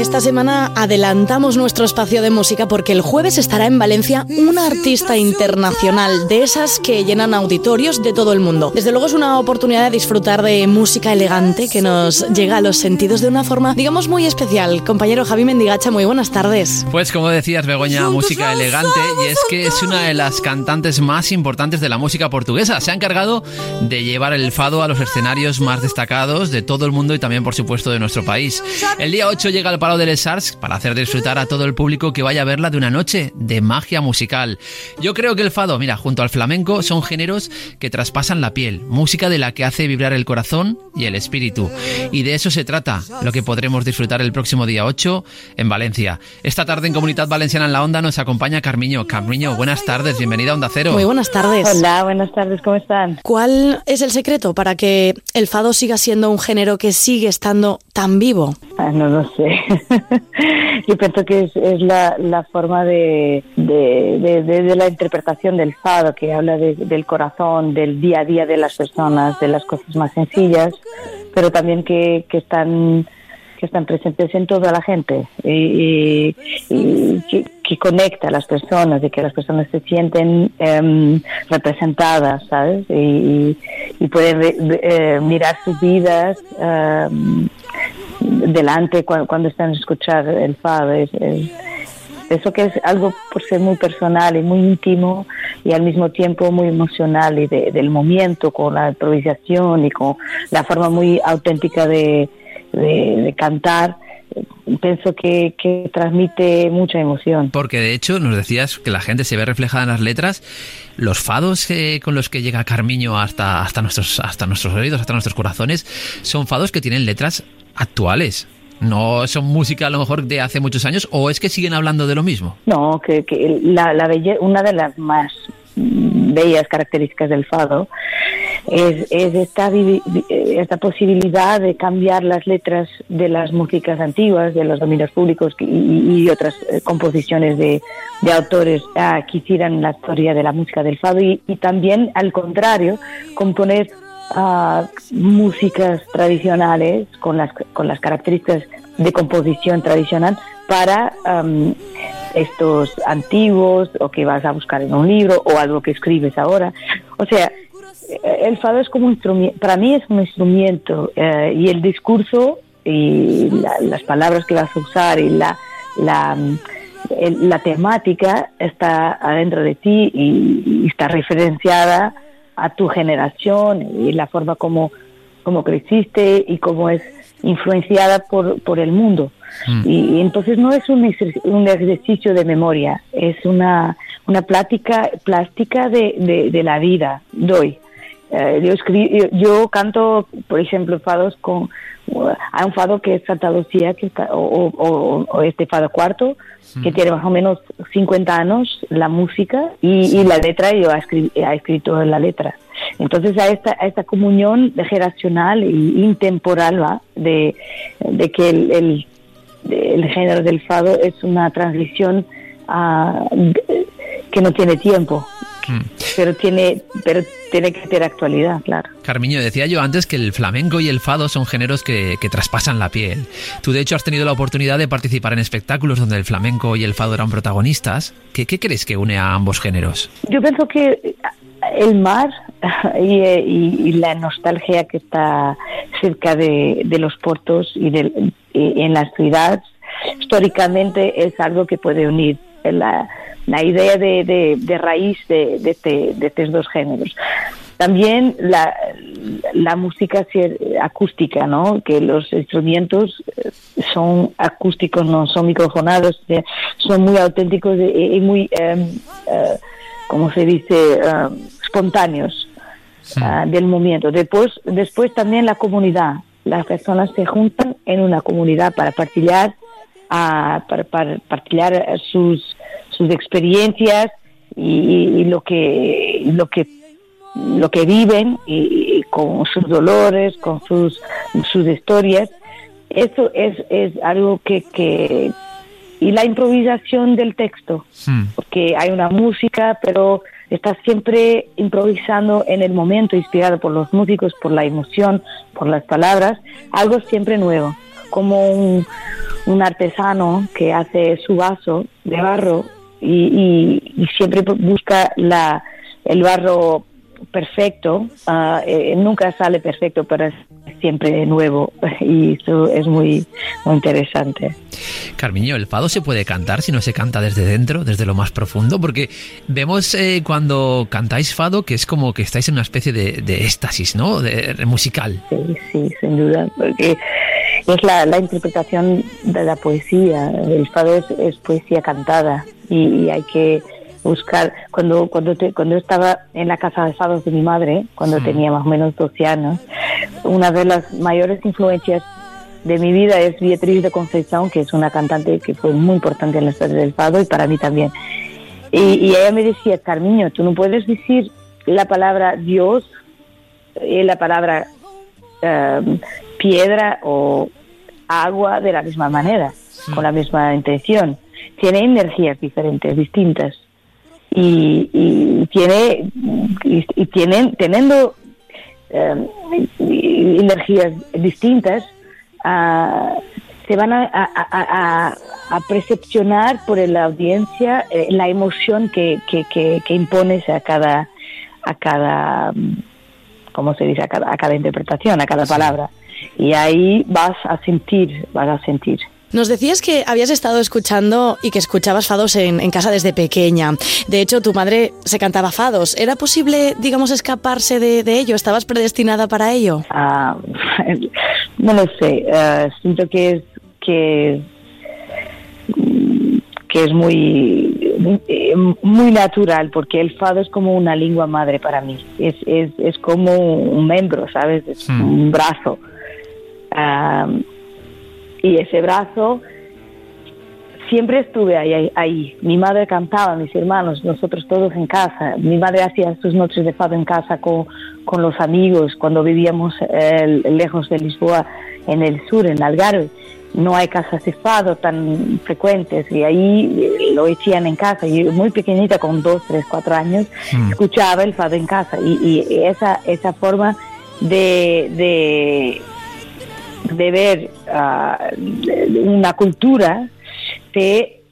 Esta semana adelantamos nuestro espacio de música porque el jueves estará en Valencia una artista internacional de esas que llenan auditorios de todo el mundo. Desde luego es una oportunidad de disfrutar de música elegante que nos llega a los sentidos de una forma, digamos, muy especial. Compañero Javi Mendigacha, muy buenas tardes. Pues como decías, Begoña, música elegante y es que es una de las cantantes más importantes de la música portuguesa. Se ha encargado de llevar el fado a los escenarios más destacados de todo el mundo y también, por supuesto, de nuestro país. El día 8 llega al Palau de Les Arts para hacer disfrutar a todo el público que vaya a verla de una noche de magia musical. Yo creo que el fado, mira, junto al flamenco, son géneros que traspasan la piel, música de la que hace vibrar el corazón y el espíritu. Y de eso se trata, lo que podremos disfrutar el próximo día 8 en Valencia. Esta tarde en Comunidad Valenciana en la Onda nos acompaña Carmiño. Carmiño, buenas tardes, bienvenida a Onda Cero. Muy buenas tardes. Hola, buenas tardes, ¿cómo están? ¿Cuál es el secreto para que el fado siga siendo un género que sigue estando tan vivo? Ah, no lo sé. Yo pienso que es, la, forma de, la interpretación del fado, que habla del corazón, del día a día de las personas, de las cosas más sencillas, pero también que, que están que están presentes en toda la gente y, que, conecta a las personas y que las personas se sienten em, representadas, ¿sabes? Y, pueden eh, mirar sus vidas em, delante cuando, están a escuchar el fado. eso que es algo por ser muy personal y muy íntimo y al mismo tiempo muy emocional y del momento con la improvisación y con la forma muy auténtica de, de, cantar pienso que, que, transmite mucha emoción. Porque de hecho nos decías que la gente se ve reflejada en las letras. Los fados con los que llega Carmiño hasta, hasta, nuestros, hasta nuestros oídos, hasta nuestros corazones, son fados que tienen letras actuales. No son música a lo mejor de hace muchos años o es que siguen hablando de lo mismo. No, que, que la, la una de las más bellas características del fado es, esta, esta posibilidad de cambiar las letras de las músicas antiguas, de los dominios públicos y, otras eh, composiciones de, autores que hicieran la historia de la música del fado y, también al contrario componer uh, músicas tradicionales con las, con las características de composición tradicional para estos antiguos o que vas a buscar en un libro o algo que escribes ahora. O sea, el fado es como un instrumento, para mí es un instrumento eh, y el discurso y las palabras que vas a usar y la, la temática está adentro de ti y, está referenciada a tu generación y la forma como, como creciste y cómo es influenciada por, por el mundo. Mm. Y, entonces no es un, un, ejercicio de memoria, es una, una plática plástica de, de, la vida doy eh, yo, yo, canto, por ejemplo, fados con. hay un fado que es Santa Lucía, que o, este fado cuarto, que mm. tiene más o menos 50 años, la música y, la letra, yo he, escrito la letra. Entonces, a esta, a esta comunión generacional e intemporal ¿va? De, de que el, el, género del fado es una transición ah, que no tiene tiempo. Mm. Pero tiene, pero tiene que tener actualidad, claro. Carmiño, decía yo antes que el flamenco y el fado son géneros que, que, traspasan la piel. Tú, de hecho, has tenido la oportunidad de participar en espectáculos donde el flamenco y el fado eran protagonistas. ¿Qué, qué crees que une a ambos géneros? Yo pienso que el mar y, la nostalgia que está cerca de, los puertos y, de, en las ciudades, históricamente es algo que puede unir. La, la idea de, de, raíz de, de, este, de, estos dos géneros. También la, la música acústica, ¿no? que los instrumentos eh, son acústicos, no son microfonados, son muy auténticos y muy, eh, eh, ¿cómo se dice?, espontáneos ah, del momento. Después, después también la comunidad. Las personas se juntan en una comunidad para partillar, ah, para, para partillar sus sus experiencias y, lo que lo que lo que viven y, con sus dolores, con sus sus historias. Eso es, es algo que, que y la improvisación del texto, porque hay una música, pero estás siempre improvisando en el momento, inspirado por los músicos, por la emoción, por las palabras, algo siempre nuevo. como un, un artesano que hace su vaso de barro y, y, siempre busca la, el barro perfecto, uh, eh, nunca sale perfecto, pero es siempre nuevo y eso es muy, muy interesante. Carmiño, ¿el fado se puede cantar si no se canta desde dentro, desde lo más profundo? Porque vemos eh, cuando cantáis fado que es como que estáis en una especie de, de éxtasis, ¿no? De, musical. Sí, sí, sin duda, porque es la, la interpretación de la poesía. El fado es, es poesía cantada y, y hay que buscar cuando cuando cuando estaba en la casa de fados de mi madre cuando tenía más o menos 12 años una de las mayores influencias de mi vida es Beatriz de Concepción que es una cantante que fue muy importante en la historia del fado y para mí también. Y, ella me decía Carmiño tú no puedes decir la palabra Dios y la palabra em, piedra o agua de la misma manera con la misma intención tiene energías diferentes distintas. Y, tiene y, tienen teniendo eh, energías distintas uh, se van a, a, a, percepcionar por la audiencia eh, la emoción que, que, que, que, impones a cada a cada cómo se dice a cada, a cada interpretación a cada palabra. Y ahí vas a sentir vas a sentir nos decías que habías estado escuchando y que escuchabas fados en, casa desde pequeña. De hecho, tu madre se cantaba fados. ¿Era posible, digamos, escaparse de, ello? ¿Estabas predestinada para ello? Ah, no lo sé. Ah, siento que es que que es muy muy natural porque el fado es como una lengua madre para mí es, es, es como un miembro sabes es hmm. un brazo ah, y ese brazo siempre estuve ahí, ahí, Mi madre cantaba, mis hermanos, nosotros todos en casa. Mi madre hacía sus noches de fado en casa con, con los amigos cuando vivíamos eh, lejos de Lisboa, en el sur, en Algarve. No hay casas de fado tan frecuentes y ahí eh, lo hacían en casa. Yo muy pequeñita, con dos, tres, cuatro años, mm. escuchaba el fado en casa y, y esa, esa forma de, de de ver uh, una cultura te,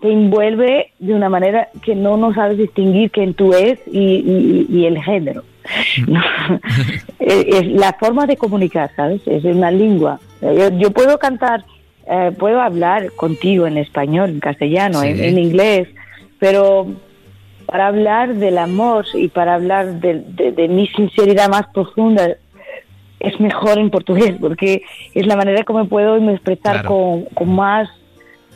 te envuelve de una manera que no no sabes distinguir quién tú es y, y, el género. es, la forma de comunicar, ¿sabes? Es una lengua. Yo, yo puedo cantar, eh, puedo hablar contigo en español, en castellano, en, en, inglés, pero para hablar del amor y para hablar de, de, de mi sinceridad más profunda es mejor en portugués porque es la manera como puedo expresar con, con, más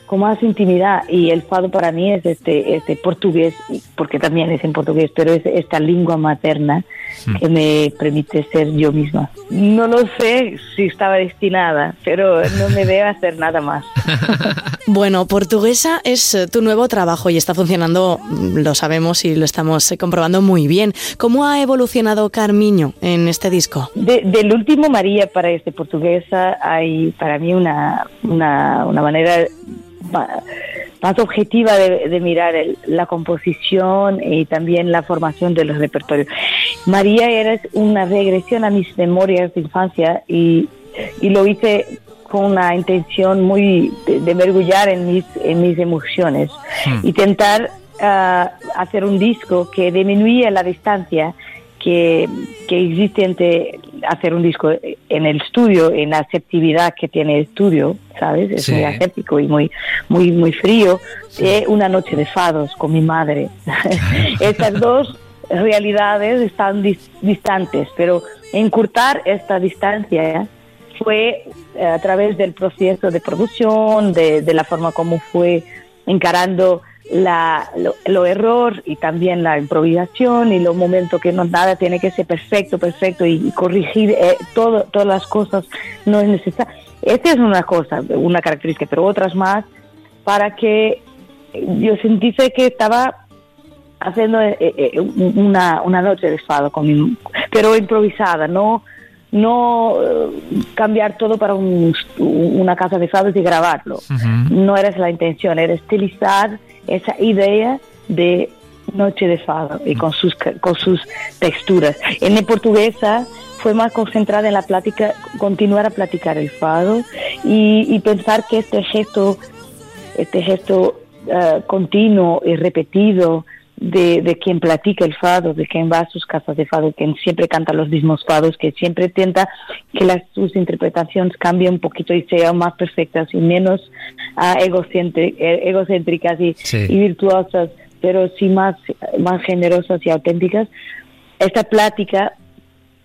con más intimidad y el fado para mí es este este portugués porque también es en portugués pero es esta lengua materna hmm. que me permite ser yo misma no lo sé si estaba destinada pero no me veo hacer nada más Bueno, Portuguesa es eh, tu nuevo trabajo y está funcionando, mm, lo sabemos y lo estamos eh, comprobando muy bien. ¿Cómo ha evolucionado Carmiño en este disco? del último María para este Portuguesa hay para mí una, una, manera más objetiva de, mirar la composición y también la formación de los repertorios. María era una regresión a mis memorias de infancia y, y lo hice con una intención muy de, mergullar en mis, en mis emociones, hmm. intentar ah, hacer un disco que disminuya la distancia que, que, existe entre hacer un disco en el estudio, en la aceptividad que tiene el estudio, ¿sabes? Es muy aséptico y muy, muy, muy frío. de una noche de fados con mi madre. Estas dos realidades están distantes, pero encurtar esta distancia fue eh, a través del proceso de producción, de, la forma como fue encarando la, lo, error y también la improvisación y los momentos que no nada tiene que ser perfecto, perfecto y, corregir eh, todo, todas las cosas no es necesario. Esta es una cosa, una característica, pero otras más para que yo sentí que estaba haciendo eh, una, una noche de fado, con pero improvisada, no no eh, cambiar todo para una casa de fados y grabarlo. No era la intención, era estilizar esa idea de noche de fado y con sus, con sus texturas. En la portuguesa fue más concentrada en la plática, continuar a platicar el fado y, pensar que este gesto, este gesto eh, continuo y repetido de, quien platica el fado, de quien va a sus casas de fado, quien siempre canta los mismos fados, que siempre intenta que las, sus interpretaciones cambien un poquito y sean más perfectas y menos uh, egocéntricas y, y, virtuosas, pero sí más, más generosas y auténticas. Esta plática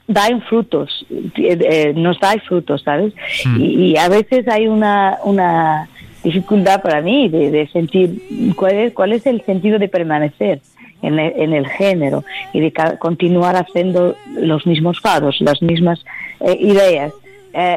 da en frutos, eh, eh, nos da frutos, ¿sabes? Hmm. Y, a veces hay una, una dificultad para mí de, sentir cuál es, cuál es el sentido de permanecer en el, en el género y de continuar haciendo los mismos fados, las mismas eh, ideas.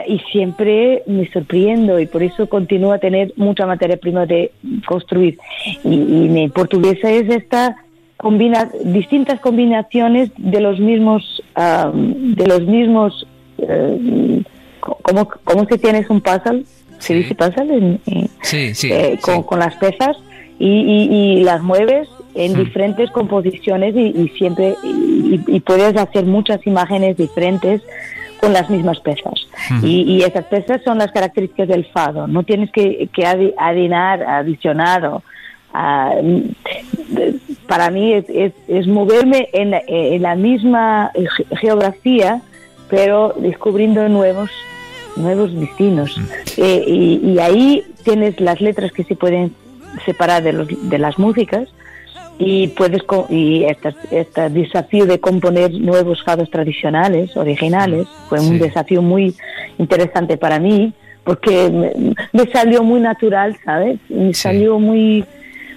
y siempre me sorprendo y por eso continúo a tener mucha materia prima de construir. Y, y en portuguesa es esta combina, distintas combinaciones de los mismos, de los mismos, uh, como, como si tienes un puzzle, se dice puzzle, sí, sí, eh, con, las piezas y, y, las mueves en diferentes composiciones y, siempre y, puedes hacer muchas imágenes diferentes con las mismas piezas. Hmm. Y, esas piezas son las características del fado. No tienes que, que adinar, adicionar o para mí es, es, moverme en, en, la misma geografía, pero descubriendo nuevos nuevos destinos. Mm. Eh, y, ahí tienes las letras que se pueden separar de, los, de las músicas y puedes y este, este desafío de componer nuevos fados tradicionales, originales, mm. fue un desafío muy interesante para mí porque me, salió muy natural, ¿sabes? Me salió muy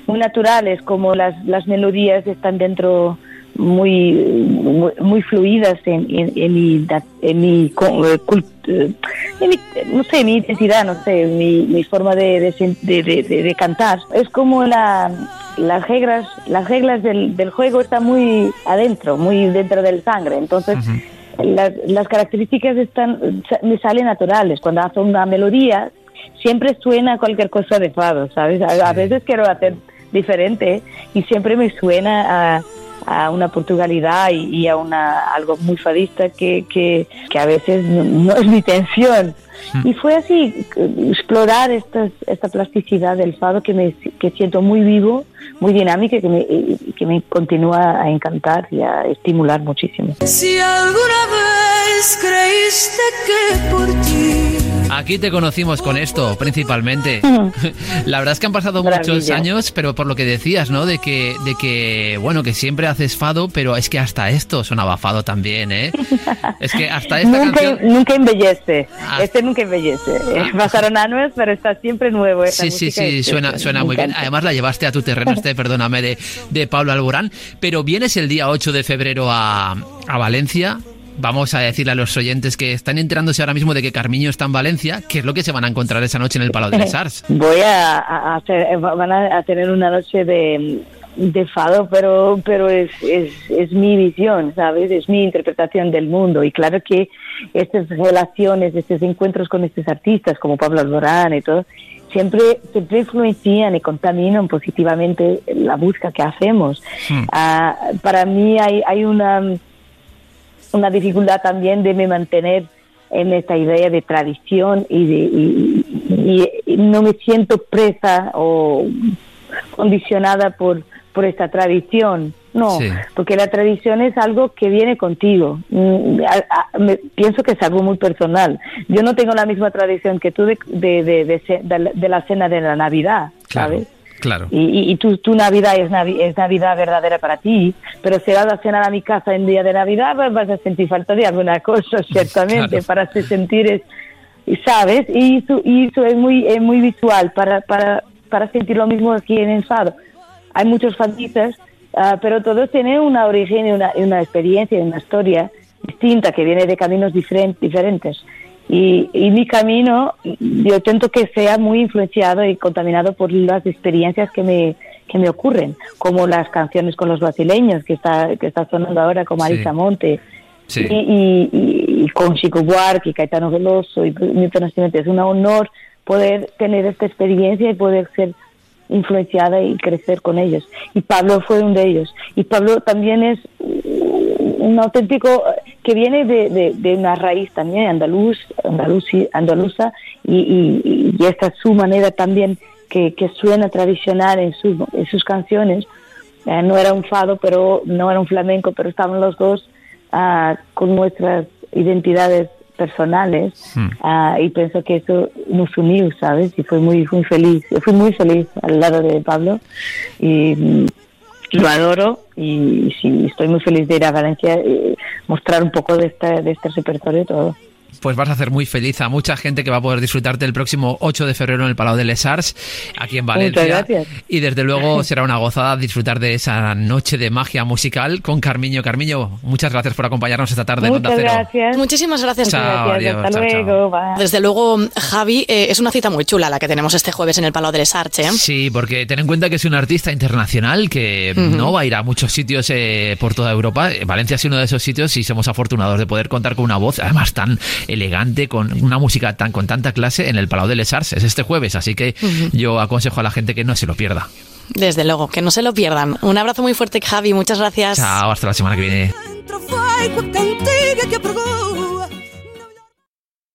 muy naturales, como las, las melodías están dentro muy, muy, fluidas en, en, mi, en, mi, eh, eh, en mi, no sé, mi identidad, no sé, mi, mi forma de, de, de, de, cantar. Es como la, las reglas, las reglas del, del, juego están muy adentro, muy dentro del sangre. Entonces, las, las, características están, me salen naturales. Cuando hago una melodía, siempre suena cualquier cosa de fado, ¿sabes? A, a veces quiero hacer diferente y siempre me suena a, a una portugalidad y, a una algo muy fadista que, que, que a veces no, es mi tensión. Hmm. Y fue así, explorar esta, esta plasticidad del fado que, me, que siento muy vivo, muy dinámica y que me, que me continúa a encantar y a estimular muchísimo. Si alguna vez creíste que por ti Aquí te conocimos con esto, principalmente. La verdad es que han pasado muchos años, pero por lo que decías, ¿no? De que, de que, bueno, que siempre haces fado, pero es que hasta esto sonaba fado también, ¿eh? Es que hasta esta nunca, canción... Nunca embellece. Ah. Este nunca embellece. Ah. Pasaron años, pero está siempre nuevo. Sí, sí, sí, suena, suena muy bien. Además la llevaste a tu terreno, este, perdóname, de, de Pablo Alborán. Pero vienes el día 8 de febrero a, a Valencia vamos a decirle a los oyentes que están enterándose ahora mismo de que Carmiño está en Valencia, ¿qué es lo que se van a encontrar esa noche en el Palau de las Arts? Voy a, hacer, van a tener una noche de, de fado, pero, pero es, es, es, mi visión, ¿sabes? Es mi interpretación del mundo. Y claro que estas relaciones, estos encuentros con estos artistas como Pablo Alborán y todo, siempre, siempre influencian y contaminan positivamente la búsqueda que hacemos. Ah, para mí hay, hay una una dificultad también de me mantener en esta idea de tradición y, de, y, no me siento presa o condicionada por, por esta tradición. No, porque la tradición es algo que viene contigo. Mm, pienso que es algo muy personal. Yo no tengo la misma tradición que tú de, de, de, de la cena de la Navidad, ¿sabes? Claro. Y, y, tu, tu, Navidad es, es, Navidad verdadera para ti, pero si vas a cenar a mi casa en día de Navidad, pues vas a sentir falta de alguna cosa, ciertamente, para sentir, es, ¿sabes? Y eso, y eso es, muy, es muy visual para, para, para sentir lo mismo aquí en el Fado. Hay muchos fadistas, uh, pero todos tienen una origen y una, una experiencia, una historia distinta que viene de caminos diferentes. Y, mi camino, yo intento que sea muy influenciado y contaminado por las experiencias que me, que me ocurren, como las canciones con los brasileños, que está, que está sonando ahora con Marisa Monte, Y, y, con Chico Buarque, y Caetano Veloso y Milton Nascimento. Es un honor poder tener esta experiencia y poder ser influenciada y crecer con ellos. Y Pablo fue uno de ellos. Y Pablo también es un auténtico que viene de, de, una raíz también andaluz, andaluz andaluza y, y, y, esta es su manera también que, que suena tradicional en, sus en sus canciones. Eh, no era un fado, pero no era un flamenco, pero estaban los dos uh, con nuestras identidades personales uh, y pienso que eso nos unió, ¿sabes? Y fue muy, muy feliz. Fui muy feliz al lado de Pablo y lo adoro y sí, estoy muy feliz de ir a Valencia y mostrar un poco de, esta, de este repertorio todo pues vas a hacer muy feliz a mucha gente que va a poder disfrutarte el próximo 8 de febrero en el Palau de Les Arts, aquí en Valencia. Muchas gracias. Y desde luego será una gozada disfrutar de esa noche de magia musical con Carmiño. Carmiño, muchas gracias por acompañarnos esta tarde muchas en Gracias. Muchísimas gracias. Chao, Hasta luego. Desde luego, Javi, eh, es una cita muy chula la que tenemos este jueves en el Palau de Les Arts. ¿eh? Sí, porque ten en cuenta que es un artista internacional que no va a ir a muchos sitios eh, por toda Europa. Valencia es uno de esos sitios y somos afortunados de poder contar con una voz, además tan elegante, con una música tan con tanta clase en el Palau de Les Arts. Es este jueves, así que yo aconsejo a la gente que no se lo pierda. Desde luego, que no se lo pierdan. Un abrazo muy fuerte, Javi. Muchas gracias. Chao, hasta la semana que viene.